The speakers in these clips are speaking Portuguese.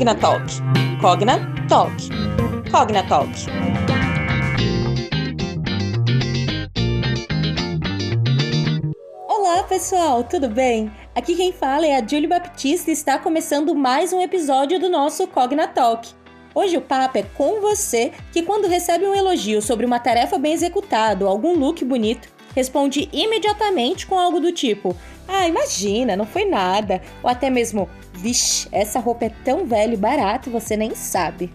Cognatalk. Cognatalk. Cognatalk. Olá, pessoal, tudo bem? Aqui quem fala é a Julie Baptista e está começando mais um episódio do nosso Cognatalk. Hoje o papo é com você que quando recebe um elogio sobre uma tarefa bem executada ou algum look bonito, responde imediatamente com algo do tipo: "Ah, imagina, não foi nada", ou até mesmo Vixe, essa roupa é tão velha e barata, você nem sabe.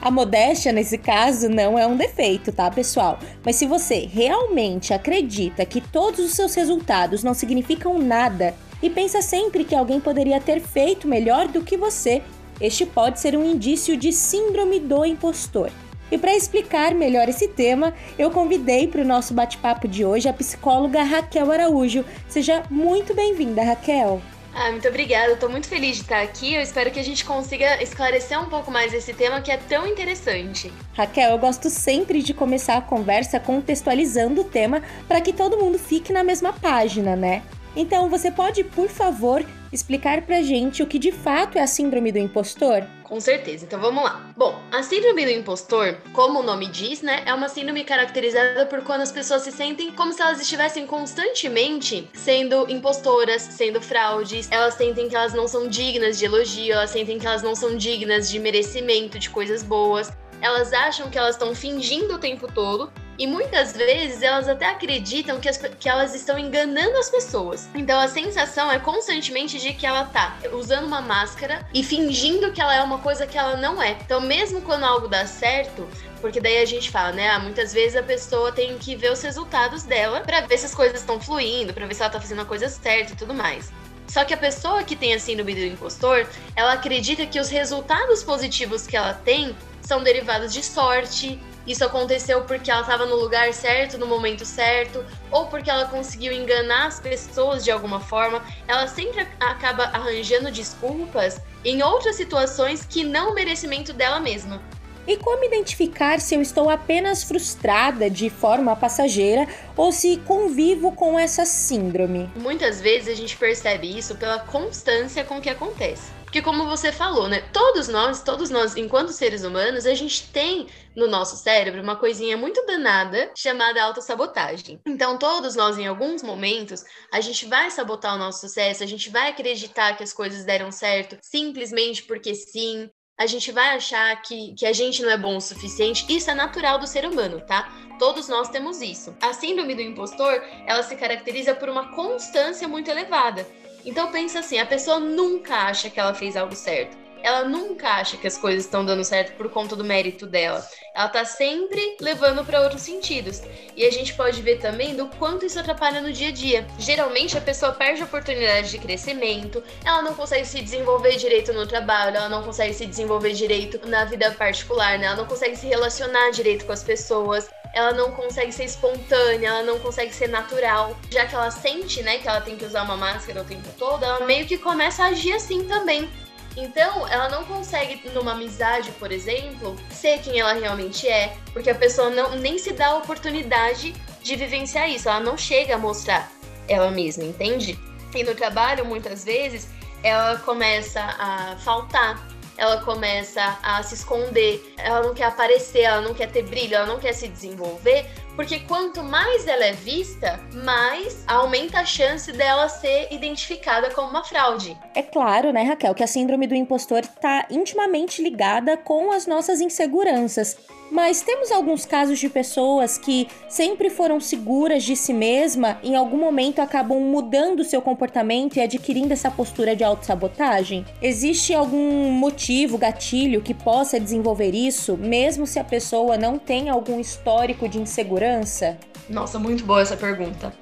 A modéstia, nesse caso, não é um defeito, tá, pessoal? Mas se você realmente acredita que todos os seus resultados não significam nada e pensa sempre que alguém poderia ter feito melhor do que você, este pode ser um indício de síndrome do impostor. E para explicar melhor esse tema, eu convidei para o nosso bate-papo de hoje a psicóloga Raquel Araújo. Seja muito bem-vinda, Raquel. Ah, muito obrigada. Estou muito feliz de estar aqui. Eu espero que a gente consiga esclarecer um pouco mais esse tema que é tão interessante. Raquel, eu gosto sempre de começar a conversa contextualizando o tema para que todo mundo fique na mesma página, né? Então, você pode, por favor, explicar pra gente o que de fato é a síndrome do impostor? Com certeza, então vamos lá. Bom, a síndrome do impostor, como o nome diz, né, é uma síndrome caracterizada por quando as pessoas se sentem como se elas estivessem constantemente sendo impostoras, sendo fraudes, elas sentem que elas não são dignas de elogio, elas sentem que elas não são dignas de merecimento de coisas boas elas acham que elas estão fingindo o tempo todo e muitas vezes elas até acreditam que, as, que elas estão enganando as pessoas. Então a sensação é constantemente de que ela tá usando uma máscara e fingindo que ela é uma coisa que ela não é. Então, mesmo quando algo dá certo, porque daí a gente fala, né? Ah, muitas vezes a pessoa tem que ver os resultados dela para ver se as coisas estão fluindo, para ver se ela tá fazendo a coisa certa e tudo mais. Só que a pessoa que tem a síndrome do impostor, ela acredita que os resultados positivos que ela tem são derivados de sorte. Isso aconteceu porque ela estava no lugar certo, no momento certo, ou porque ela conseguiu enganar as pessoas de alguma forma. Ela sempre acaba arranjando desculpas em outras situações que não o merecimento dela mesma. E como identificar se eu estou apenas frustrada de forma passageira ou se convivo com essa síndrome? Muitas vezes a gente percebe isso pela constância com que acontece. Porque como você falou, né? Todos nós, todos nós, enquanto seres humanos, a gente tem no nosso cérebro uma coisinha muito danada chamada autossabotagem. Então, todos nós, em alguns momentos, a gente vai sabotar o nosso sucesso, a gente vai acreditar que as coisas deram certo simplesmente porque sim, a gente vai achar que, que a gente não é bom o suficiente. Isso é natural do ser humano, tá? Todos nós temos isso. A síndrome do impostor, ela se caracteriza por uma constância muito elevada. Então pensa assim, a pessoa nunca acha que ela fez algo certo. Ela nunca acha que as coisas estão dando certo por conta do mérito dela. Ela tá sempre levando para outros sentidos. E a gente pode ver também do quanto isso atrapalha no dia a dia. Geralmente a pessoa perde a oportunidade de crescimento, ela não consegue se desenvolver direito no trabalho, ela não consegue se desenvolver direito na vida particular, né? Ela não consegue se relacionar direito com as pessoas ela não consegue ser espontânea, ela não consegue ser natural. Já que ela sente, né, que ela tem que usar uma máscara o tempo todo, ela meio que começa a agir assim também. Então, ela não consegue, numa amizade, por exemplo, ser quem ela realmente é, porque a pessoa não, nem se dá a oportunidade de vivenciar isso, ela não chega a mostrar ela mesma, entende? E no trabalho, muitas vezes, ela começa a faltar, ela começa a se esconder, ela não quer aparecer, ela não quer ter brilho, ela não quer se desenvolver, porque quanto mais ela é vista, mais aumenta a chance dela ser identificada como uma fraude. É claro, né, Raquel, que a síndrome do impostor está intimamente ligada com as nossas inseguranças. Mas temos alguns casos de pessoas que sempre foram seguras de si mesma, em algum momento acabam mudando seu comportamento e adquirindo essa postura de autossabotagem? Existe algum motivo, gatilho que possa desenvolver isso, mesmo se a pessoa não tem algum histórico de insegurança? Nossa, muito boa essa pergunta.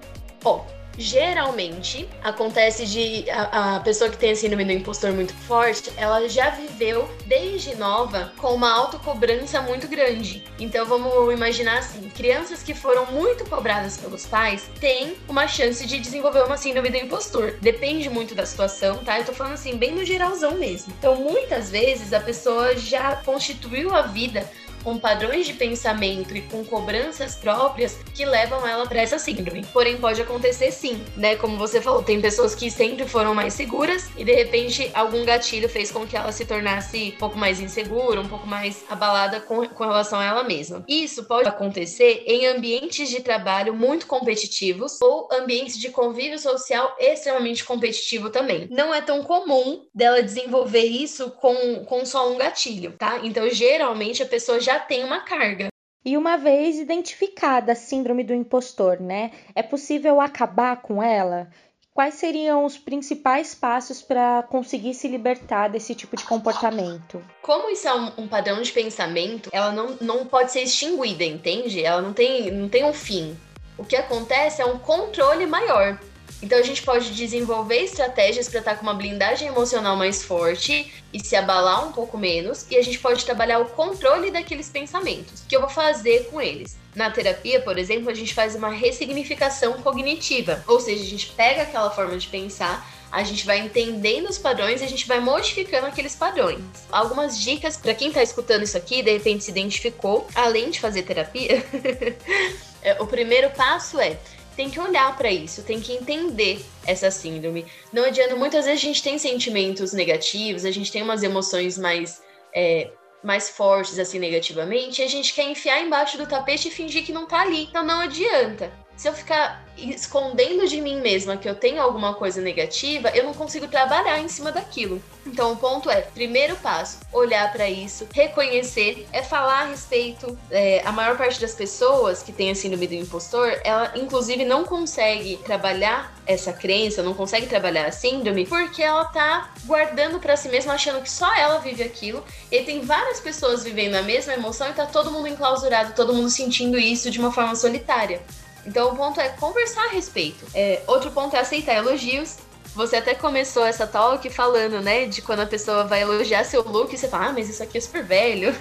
Bom, geralmente acontece de a, a, pessoa que tem a síndrome do impostor muito forte, ela já viveu desde nova com uma autocobrança muito grande. Então vamos imaginar assim, crianças que foram muito cobradas pelos pais têm uma chance de desenvolver uma síndrome do impostor. Depende muito da situação, tá? Eu tô falando assim, bem no geralzão mesmo. Então muitas vezes a pessoa já constituiu a vida com padrões de pensamento e com cobranças próprias que levam ela para essa síndrome. Porém, pode acontecer sim, né? Como você falou, tem pessoas que sempre foram mais seguras e de repente algum gatilho fez com que ela se tornasse um pouco mais insegura, um pouco mais abalada com, com relação a ela mesma. Isso pode acontecer em ambientes de trabalho muito competitivos ou ambientes de convívio social extremamente competitivo também. Não é tão comum dela desenvolver isso com, com só um gatilho, tá? Então, geralmente a pessoa já tem uma carga. E uma vez identificada a síndrome do impostor, né? É possível acabar com ela? Quais seriam os principais passos para conseguir se libertar desse tipo de comportamento? Como isso é um, um, padrão de pensamento, ela não, não pode ser extinguida, entende? Ela não tem, não tem um fim. O que acontece é um controle maior. Então a gente pode desenvolver estratégias para estar com uma blindagem emocional mais forte e se abalar um pouco menos, e a gente pode trabalhar o controle daqueles pensamentos. Que eu vou fazer com eles? Na terapia, por exemplo, a gente faz uma ressignificação cognitiva, ou seja, a gente pega aquela forma de pensar a gente vai entendendo os padrões e a gente vai modificando aqueles padrões. Algumas dicas para quem está escutando isso aqui, de repente se identificou, além de fazer terapia. É, o primeiro passo é tem que olhar para isso, tem que entender essa síndrome. Não adianta, muitas vezes a gente tem sentimentos negativos, a gente tem umas emoções mais, é, mais fortes, assim, negativamente, e a gente quer enfiar embaixo do tapete e fingir que não tá ali. Então não adianta se eu ficar escondendo de mim mesma que eu tenho alguma coisa negativa, eu não consigo trabalhar em cima daquilo. Então, o ponto é: primeiro passo, olhar para isso, reconhecer, é falar a respeito. É, a maior parte das pessoas que tem a síndrome do impostor, ela inclusive não consegue trabalhar essa crença, não consegue trabalhar a síndrome, porque ela tá guardando para si mesma, achando que só ela vive aquilo. E tem várias pessoas vivendo a mesma emoção e tá todo mundo enclausurado, todo mundo sentindo isso de uma forma solitária. Então o ponto é conversar a respeito. É, outro ponto é aceitar elogios. Você até começou essa talk falando, né, de quando a pessoa vai elogiar seu look e você fala, ah, mas isso aqui é super velho,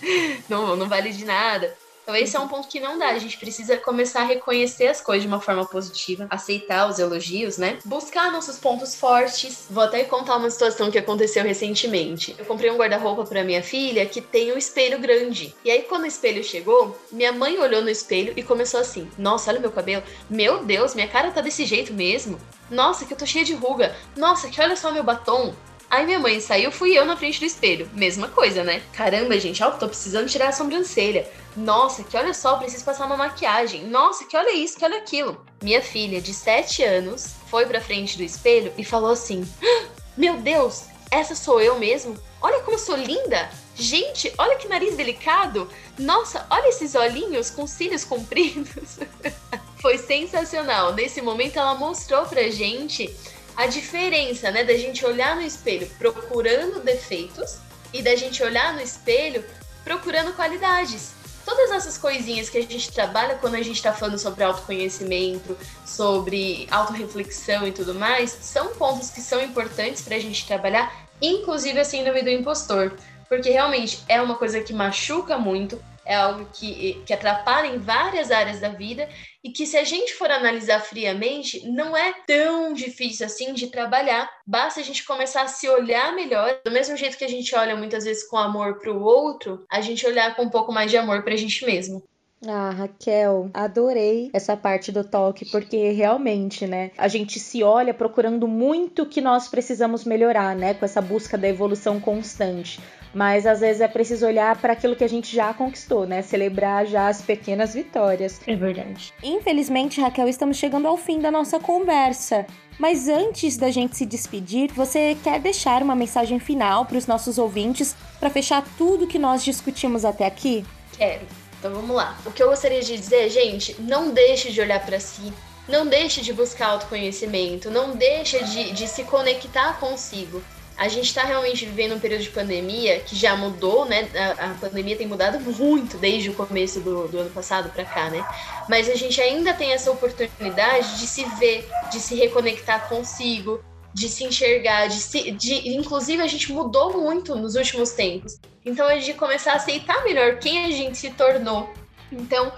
não, não vale de nada. Então, esse é um ponto que não dá. A gente precisa começar a reconhecer as coisas de uma forma positiva, aceitar os elogios, né? Buscar nossos pontos fortes. Vou até contar uma situação que aconteceu recentemente. Eu comprei um guarda-roupa para minha filha que tem um espelho grande. E aí, quando o espelho chegou, minha mãe olhou no espelho e começou assim: Nossa, olha meu cabelo. Meu Deus, minha cara tá desse jeito mesmo. Nossa, que eu tô cheia de ruga. Nossa, que olha só meu batom. Aí minha mãe saiu, fui eu na frente do espelho. Mesma coisa, né? Caramba, gente, ó, tô precisando tirar a sobrancelha. Nossa, que olha só, preciso passar uma maquiagem. Nossa, que olha isso, que olha aquilo. Minha filha, de 7 anos, foi pra frente do espelho e falou assim: ah, Meu Deus, essa sou eu mesmo? Olha como eu sou linda! Gente, olha que nariz delicado! Nossa, olha esses olhinhos com cílios compridos! Foi sensacional. Nesse momento, ela mostrou pra gente a diferença, né, da gente olhar no espelho procurando defeitos e da gente olhar no espelho procurando qualidades. Todas essas coisinhas que a gente trabalha quando a gente está falando sobre autoconhecimento, sobre autorreflexão e tudo mais, são pontos que são importantes para a gente trabalhar, inclusive a síndrome do impostor, porque realmente é uma coisa que machuca muito, é algo que, que atrapalha em várias áreas da vida e que, se a gente for analisar friamente, não é tão difícil assim de trabalhar. Basta a gente começar a se olhar melhor. Do mesmo jeito que a gente olha muitas vezes com amor para o outro, a gente olhar com um pouco mais de amor para a gente mesmo. Ah, Raquel, adorei essa parte do toque, porque realmente, né, a gente se olha procurando muito que nós precisamos melhorar, né, com essa busca da evolução constante. Mas às vezes é preciso olhar para aquilo que a gente já conquistou, né? Celebrar já as pequenas vitórias. É verdade. Infelizmente, Raquel, estamos chegando ao fim da nossa conversa. Mas antes da gente se despedir, você quer deixar uma mensagem final para os nossos ouvintes para fechar tudo que nós discutimos até aqui? Quero. Então vamos lá. O que eu gostaria de dizer, gente, não deixe de olhar para si, não deixe de buscar autoconhecimento, não deixe de, de se conectar consigo. A gente está realmente vivendo um período de pandemia que já mudou, né? A, a pandemia tem mudado muito desde o começo do, do ano passado para cá, né? Mas a gente ainda tem essa oportunidade de se ver, de se reconectar consigo, de se enxergar, de se, de, inclusive a gente mudou muito nos últimos tempos. Então é de começar a aceitar melhor quem a gente se tornou. Então,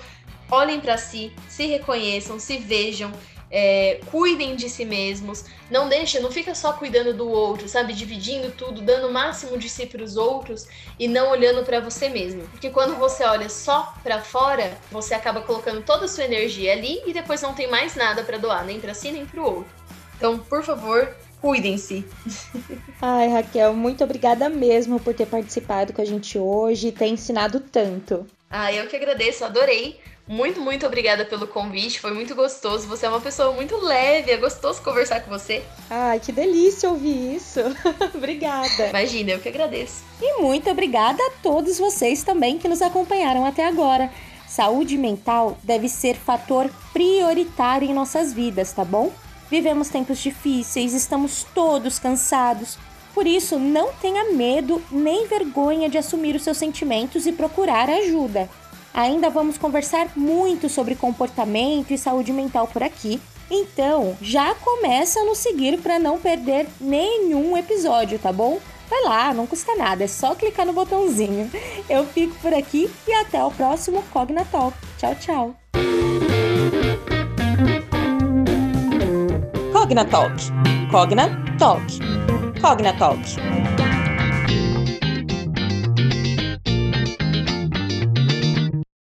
olhem para si, se reconheçam, se vejam, é, cuidem de si mesmos, não deixa, não fica só cuidando do outro, sabe, dividindo tudo, dando o máximo de si para os outros e não olhando para você mesmo, porque quando você olha só para fora, você acaba colocando toda a sua energia ali e depois não tem mais nada para doar, nem para si nem para o outro. Então, por favor, cuidem-se. Ai, Raquel, muito obrigada mesmo por ter participado com a gente hoje e ter ensinado tanto. Ah, eu que agradeço, adorei. Muito, muito obrigada pelo convite, foi muito gostoso. Você é uma pessoa muito leve, é gostoso conversar com você. Ai, que delícia ouvir isso. obrigada. Imagina, eu que agradeço. E muito obrigada a todos vocês também que nos acompanharam até agora. Saúde mental deve ser fator prioritário em nossas vidas, tá bom? Vivemos tempos difíceis, estamos todos cansados. Por isso, não tenha medo nem vergonha de assumir os seus sentimentos e procurar ajuda. Ainda vamos conversar muito sobre comportamento e saúde mental por aqui. Então, já começa a nos seguir para não perder nenhum episódio, tá bom? Vai lá, não custa nada, é só clicar no botãozinho. Eu fico por aqui e até o próximo Cogna Talk. Tchau, tchau. Cogna Talk. Cogna Talk. Cogna Talk.